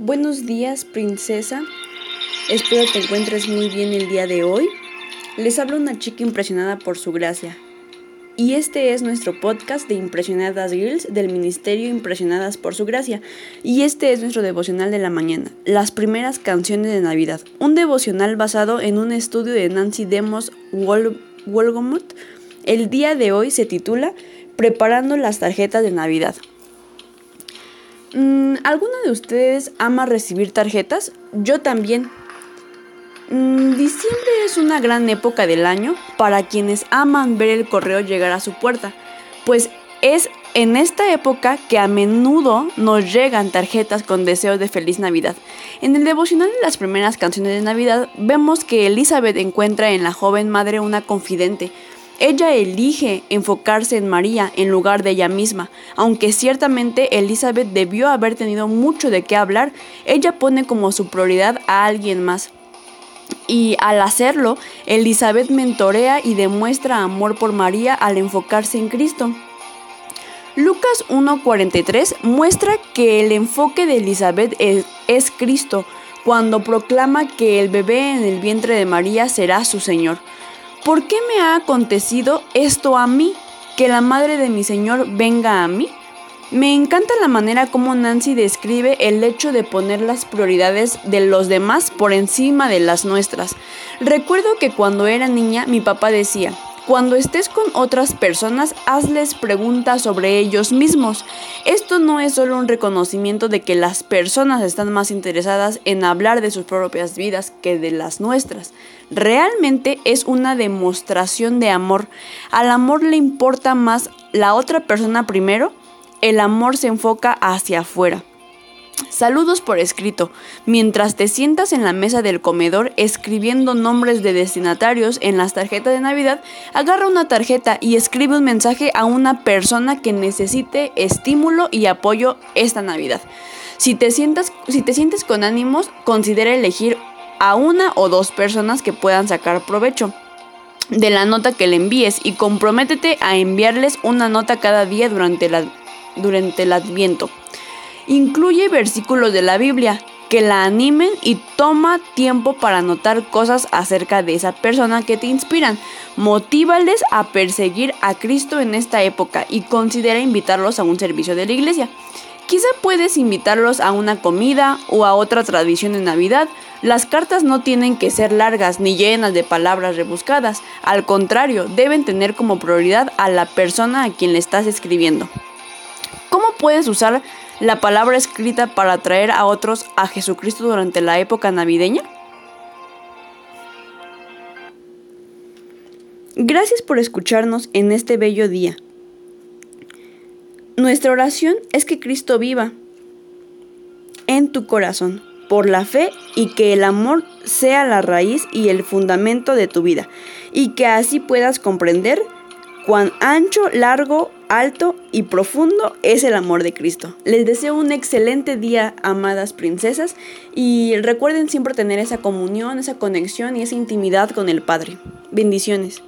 Buenos días, princesa. Espero te encuentres muy bien el día de hoy. Les habla una chica impresionada por su gracia. Y este es nuestro podcast de Impresionadas Girls del Ministerio Impresionadas por su gracia. Y este es nuestro devocional de la mañana, las primeras canciones de Navidad. Un devocional basado en un estudio de Nancy Demos Wolgomut. El día de hoy se titula Preparando las tarjetas de Navidad. Mm, ¿Alguno de ustedes ama recibir tarjetas? Yo también. Mm, diciembre es una gran época del año para quienes aman ver el correo llegar a su puerta, pues es en esta época que a menudo nos llegan tarjetas con deseos de feliz Navidad. En el devocional de las primeras canciones de Navidad vemos que Elizabeth encuentra en la joven madre una confidente, ella elige enfocarse en María en lugar de ella misma. Aunque ciertamente Elizabeth debió haber tenido mucho de qué hablar, ella pone como su prioridad a alguien más. Y al hacerlo, Elizabeth mentorea y demuestra amor por María al enfocarse en Cristo. Lucas 1.43 muestra que el enfoque de Elizabeth es, es Cristo, cuando proclama que el bebé en el vientre de María será su Señor. ¿Por qué me ha acontecido esto a mí? Que la madre de mi Señor venga a mí. Me encanta la manera como Nancy describe el hecho de poner las prioridades de los demás por encima de las nuestras. Recuerdo que cuando era niña mi papá decía, cuando estés con otras personas, hazles preguntas sobre ellos mismos. Esto no es solo un reconocimiento de que las personas están más interesadas en hablar de sus propias vidas que de las nuestras. Realmente es una demostración de amor. Al amor le importa más la otra persona primero. El amor se enfoca hacia afuera. Saludos por escrito. Mientras te sientas en la mesa del comedor escribiendo nombres de destinatarios en las tarjetas de Navidad, agarra una tarjeta y escribe un mensaje a una persona que necesite estímulo y apoyo esta Navidad. Si te, sientas, si te sientes con ánimos, considera elegir a una o dos personas que puedan sacar provecho de la nota que le envíes y comprométete a enviarles una nota cada día durante, la, durante el adviento. Incluye versículos de la Biblia que la animen y toma tiempo para anotar cosas acerca de esa persona que te inspiran. Motívales a perseguir a Cristo en esta época y considera invitarlos a un servicio de la iglesia. Quizá puedes invitarlos a una comida o a otra tradición de Navidad. Las cartas no tienen que ser largas ni llenas de palabras rebuscadas. Al contrario, deben tener como prioridad a la persona a quien le estás escribiendo. ¿Cómo puedes usar la palabra escrita para atraer a otros a Jesucristo durante la época navideña? Gracias por escucharnos en este bello día. Nuestra oración es que Cristo viva en tu corazón por la fe y que el amor sea la raíz y el fundamento de tu vida y que así puedas comprender cuán ancho, largo, alto y profundo es el amor de Cristo. Les deseo un excelente día, amadas princesas, y recuerden siempre tener esa comunión, esa conexión y esa intimidad con el Padre. Bendiciones.